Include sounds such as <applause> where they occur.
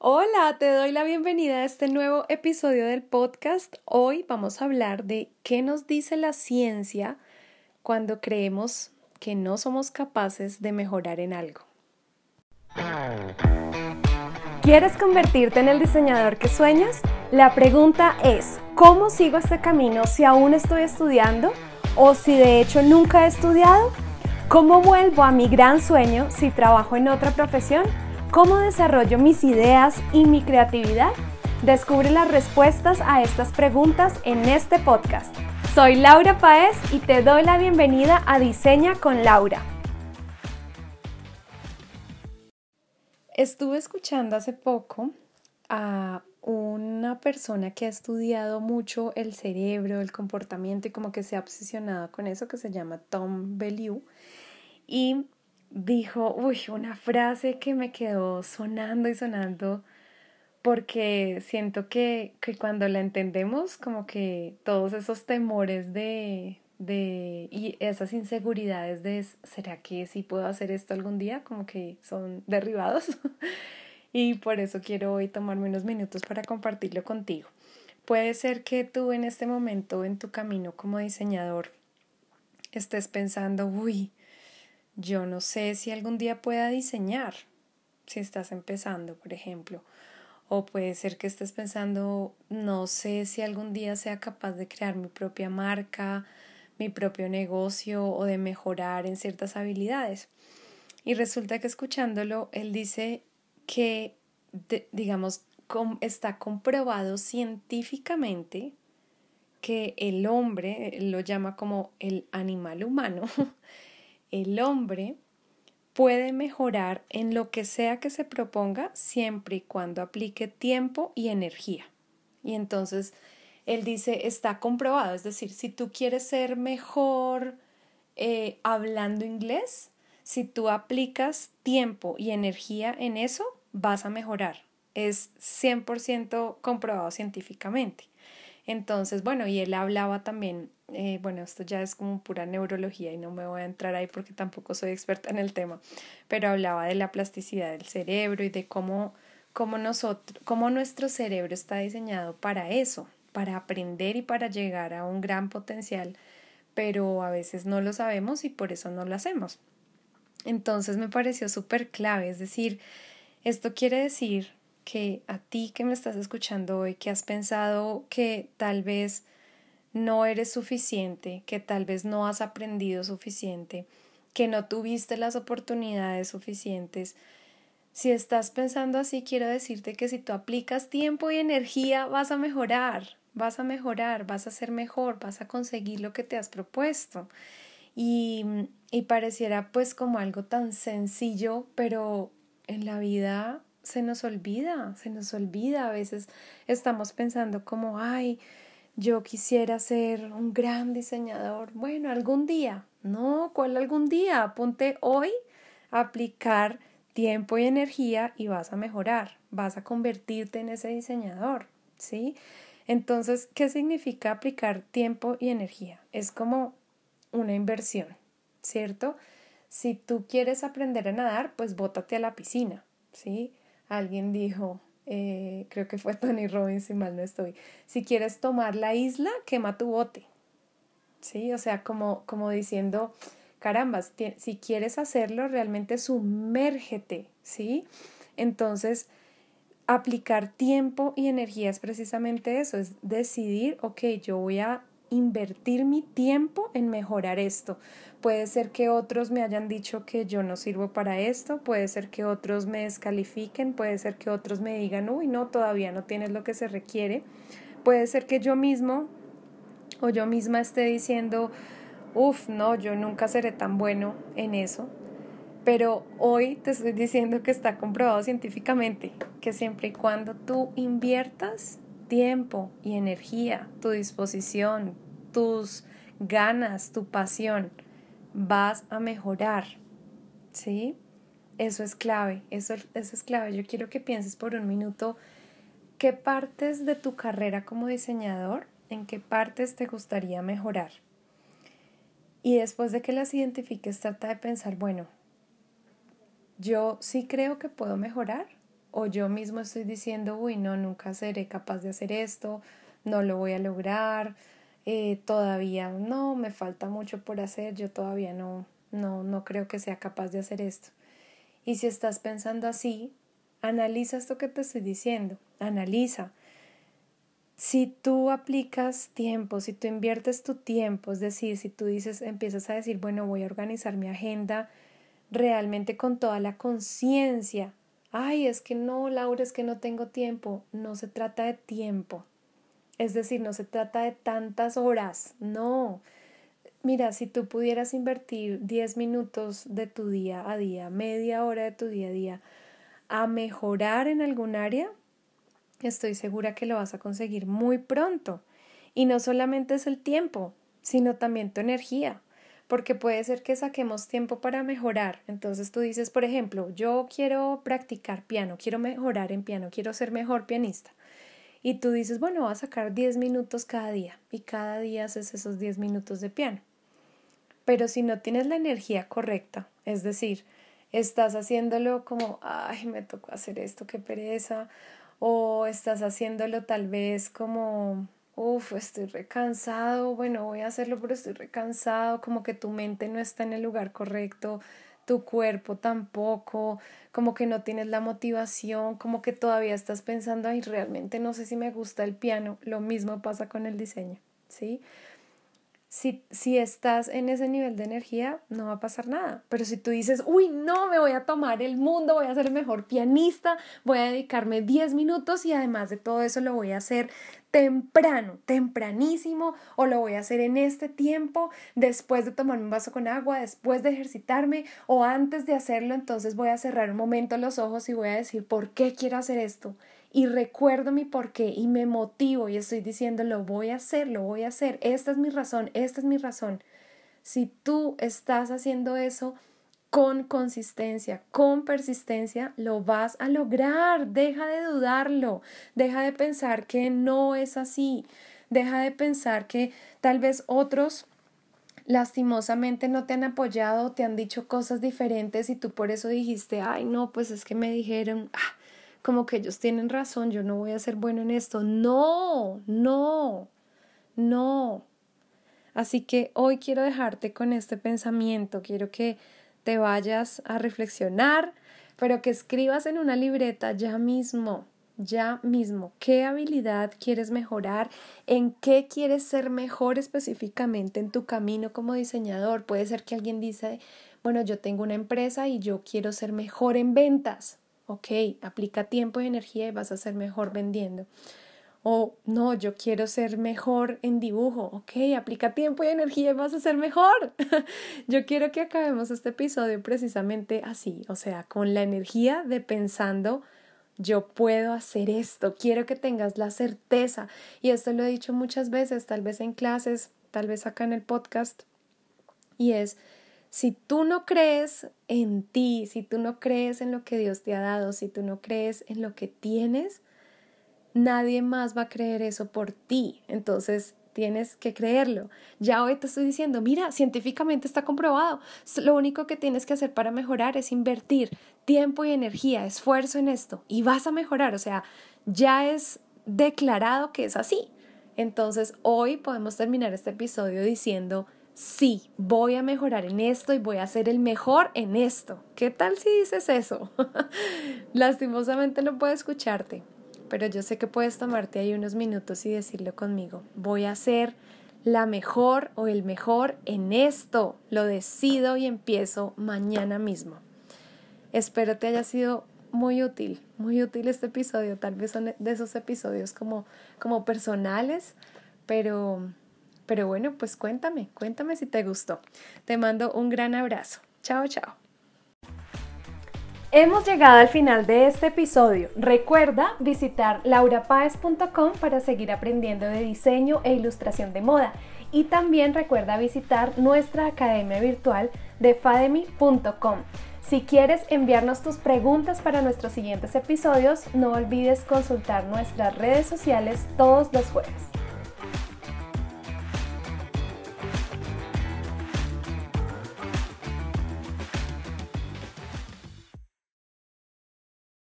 Hola, te doy la bienvenida a este nuevo episodio del podcast. Hoy vamos a hablar de qué nos dice la ciencia cuando creemos que no somos capaces de mejorar en algo. ¿Quieres convertirte en el diseñador que sueñas? La pregunta es, ¿cómo sigo este camino si aún estoy estudiando o si de hecho nunca he estudiado? ¿Cómo vuelvo a mi gran sueño si trabajo en otra profesión? ¿Cómo desarrollo mis ideas y mi creatividad? Descubre las respuestas a estas preguntas en este podcast. Soy Laura Paez y te doy la bienvenida a Diseña con Laura. Estuve escuchando hace poco a una persona que ha estudiado mucho el cerebro, el comportamiento y como que se ha obsesionado con eso que se llama Tom Bellew y dijo, uy, una frase que me quedó sonando y sonando porque siento que, que cuando la entendemos como que todos esos temores de, de y esas inseguridades de ¿será que sí puedo hacer esto algún día? como que son derribados <laughs> y por eso quiero hoy tomarme unos minutos para compartirlo contigo. Puede ser que tú en este momento en tu camino como diseñador estés pensando, uy, yo no sé si algún día pueda diseñar, si estás empezando, por ejemplo. O puede ser que estés pensando, no sé si algún día sea capaz de crear mi propia marca, mi propio negocio o de mejorar en ciertas habilidades. Y resulta que escuchándolo, él dice que, digamos, está comprobado científicamente que el hombre, lo llama como el animal humano, <laughs> el hombre puede mejorar en lo que sea que se proponga siempre y cuando aplique tiempo y energía. Y entonces él dice, está comprobado, es decir, si tú quieres ser mejor eh, hablando inglés, si tú aplicas tiempo y energía en eso, vas a mejorar. Es 100% comprobado científicamente. Entonces, bueno, y él hablaba también, eh, bueno, esto ya es como pura neurología y no me voy a entrar ahí porque tampoco soy experta en el tema, pero hablaba de la plasticidad del cerebro y de cómo, cómo, nosotros, cómo nuestro cerebro está diseñado para eso, para aprender y para llegar a un gran potencial, pero a veces no lo sabemos y por eso no lo hacemos. Entonces me pareció súper clave, es decir, esto quiere decir que a ti que me estás escuchando hoy, que has pensado que tal vez no eres suficiente, que tal vez no has aprendido suficiente, que no tuviste las oportunidades suficientes, si estás pensando así, quiero decirte que si tú aplicas tiempo y energía, vas a mejorar, vas a mejorar, vas a ser mejor, vas a conseguir lo que te has propuesto. Y, y pareciera pues como algo tan sencillo, pero en la vida se nos olvida, se nos olvida. A veces estamos pensando como, ay, yo quisiera ser un gran diseñador. Bueno, algún día. No, ¿cuál algún día? Apunte hoy a aplicar tiempo y energía y vas a mejorar, vas a convertirte en ese diseñador, ¿sí? Entonces, ¿qué significa aplicar tiempo y energía? Es como una inversión, ¿cierto? Si tú quieres aprender a nadar, pues bótate a la piscina, ¿sí? Alguien dijo, eh, creo que fue <laughs> Tony Robbins, si mal no estoy, si quieres tomar la isla, quema tu bote, ¿sí? O sea, como, como diciendo, caramba, si quieres hacerlo, realmente sumérgete, ¿sí? Entonces, aplicar tiempo y energía es precisamente eso, es decidir, ok, yo voy a invertir mi tiempo en mejorar esto. Puede ser que otros me hayan dicho que yo no sirvo para esto, puede ser que otros me descalifiquen, puede ser que otros me digan, uy, no, todavía no tienes lo que se requiere. Puede ser que yo mismo o yo misma esté diciendo, Uf, no, yo nunca seré tan bueno en eso. Pero hoy te estoy diciendo que está comprobado científicamente que siempre y cuando tú inviertas tiempo y energía, tu disposición, tus ganas, tu pasión, vas a mejorar. ¿Sí? Eso es clave, eso, eso es clave. Yo quiero que pienses por un minuto qué partes de tu carrera como diseñador, en qué partes te gustaría mejorar. Y después de que las identifiques, trata de pensar, bueno, yo sí creo que puedo mejorar o yo mismo estoy diciendo, uy, no, nunca seré capaz de hacer esto, no lo voy a lograr, eh, todavía no, me falta mucho por hacer, yo todavía no, no, no creo que sea capaz de hacer esto. Y si estás pensando así, analiza esto que te estoy diciendo, analiza. Si tú aplicas tiempo, si tú inviertes tu tiempo, es decir, si tú dices, empiezas a decir, bueno, voy a organizar mi agenda realmente con toda la conciencia. Ay, es que no, Laura, es que no tengo tiempo. No se trata de tiempo. Es decir, no se trata de tantas horas. No. Mira, si tú pudieras invertir 10 minutos de tu día a día, media hora de tu día a día, a mejorar en algún área, estoy segura que lo vas a conseguir muy pronto. Y no solamente es el tiempo, sino también tu energía, porque puede ser que saquemos tiempo para mejorar. Entonces tú dices, por ejemplo, yo quiero practicar piano, quiero mejorar en piano, quiero ser mejor pianista. Y tú dices, bueno, voy a sacar 10 minutos cada día y cada día haces esos 10 minutos de piano. Pero si no tienes la energía correcta, es decir, estás haciéndolo como, ay, me tocó hacer esto, qué pereza, o estás haciéndolo tal vez como, uff, estoy recansado, bueno, voy a hacerlo, pero estoy recansado, como que tu mente no está en el lugar correcto, tu cuerpo tampoco, como que no tienes la motivación, como que todavía estás pensando, ay, realmente no sé si me gusta el piano, lo mismo pasa con el diseño, ¿sí? Si, si estás en ese nivel de energía, no va a pasar nada. Pero si tú dices, uy, no, me voy a tomar el mundo, voy a ser el mejor pianista, voy a dedicarme 10 minutos y además de todo eso lo voy a hacer temprano, tempranísimo, o lo voy a hacer en este tiempo, después de tomarme un vaso con agua, después de ejercitarme, o antes de hacerlo, entonces voy a cerrar un momento los ojos y voy a decir, ¿por qué quiero hacer esto? Y recuerdo mi porqué y me motivo y estoy diciendo lo voy a hacer, lo voy a hacer, esta es mi razón, esta es mi razón. Si tú estás haciendo eso con consistencia, con persistencia, lo vas a lograr. Deja de dudarlo, deja de pensar que no es así, deja de pensar que tal vez otros lastimosamente no te han apoyado, te han dicho cosas diferentes y tú por eso dijiste, ay no, pues es que me dijeron, ah, como que ellos tienen razón, yo no voy a ser bueno en esto. No, no, no. Así que hoy quiero dejarte con este pensamiento, quiero que te vayas a reflexionar, pero que escribas en una libreta ya mismo, ya mismo, qué habilidad quieres mejorar, en qué quieres ser mejor específicamente en tu camino como diseñador. Puede ser que alguien dice, bueno, yo tengo una empresa y yo quiero ser mejor en ventas. Ok, aplica tiempo y energía y vas a ser mejor vendiendo. O no, yo quiero ser mejor en dibujo. Ok, aplica tiempo y energía y vas a ser mejor. <laughs> yo quiero que acabemos este episodio precisamente así, o sea, con la energía de pensando, yo puedo hacer esto, quiero que tengas la certeza. Y esto lo he dicho muchas veces, tal vez en clases, tal vez acá en el podcast. Y es, si tú no crees en ti, si tú no crees en lo que Dios te ha dado, si tú no crees en lo que tienes, nadie más va a creer eso por ti. Entonces tienes que creerlo. Ya hoy te estoy diciendo, mira, científicamente está comprobado. Lo único que tienes que hacer para mejorar es invertir tiempo y energía, esfuerzo en esto y vas a mejorar. O sea, ya es declarado que es así. Entonces hoy podemos terminar este episodio diciendo, sí, voy a mejorar en esto y voy a ser el mejor en esto. ¿Qué tal si dices eso? <laughs> Lastimosamente no puedo escucharte, pero yo sé que puedes tomarte ahí unos minutos y decirlo conmigo. Voy a ser la mejor o el mejor en esto. Lo decido y empiezo mañana mismo. Espero te haya sido muy útil, muy útil este episodio. Tal vez son de esos episodios como, como personales, pero pero bueno, pues cuéntame, cuéntame si te gustó. Te mando un gran abrazo. Chao, chao. Hemos llegado al final de este episodio. Recuerda visitar laurapaez.com para seguir aprendiendo de diseño e ilustración de moda. Y también recuerda visitar nuestra academia virtual de fademi.com. Si quieres enviarnos tus preguntas para nuestros siguientes episodios, no olvides consultar nuestras redes sociales todos los jueves.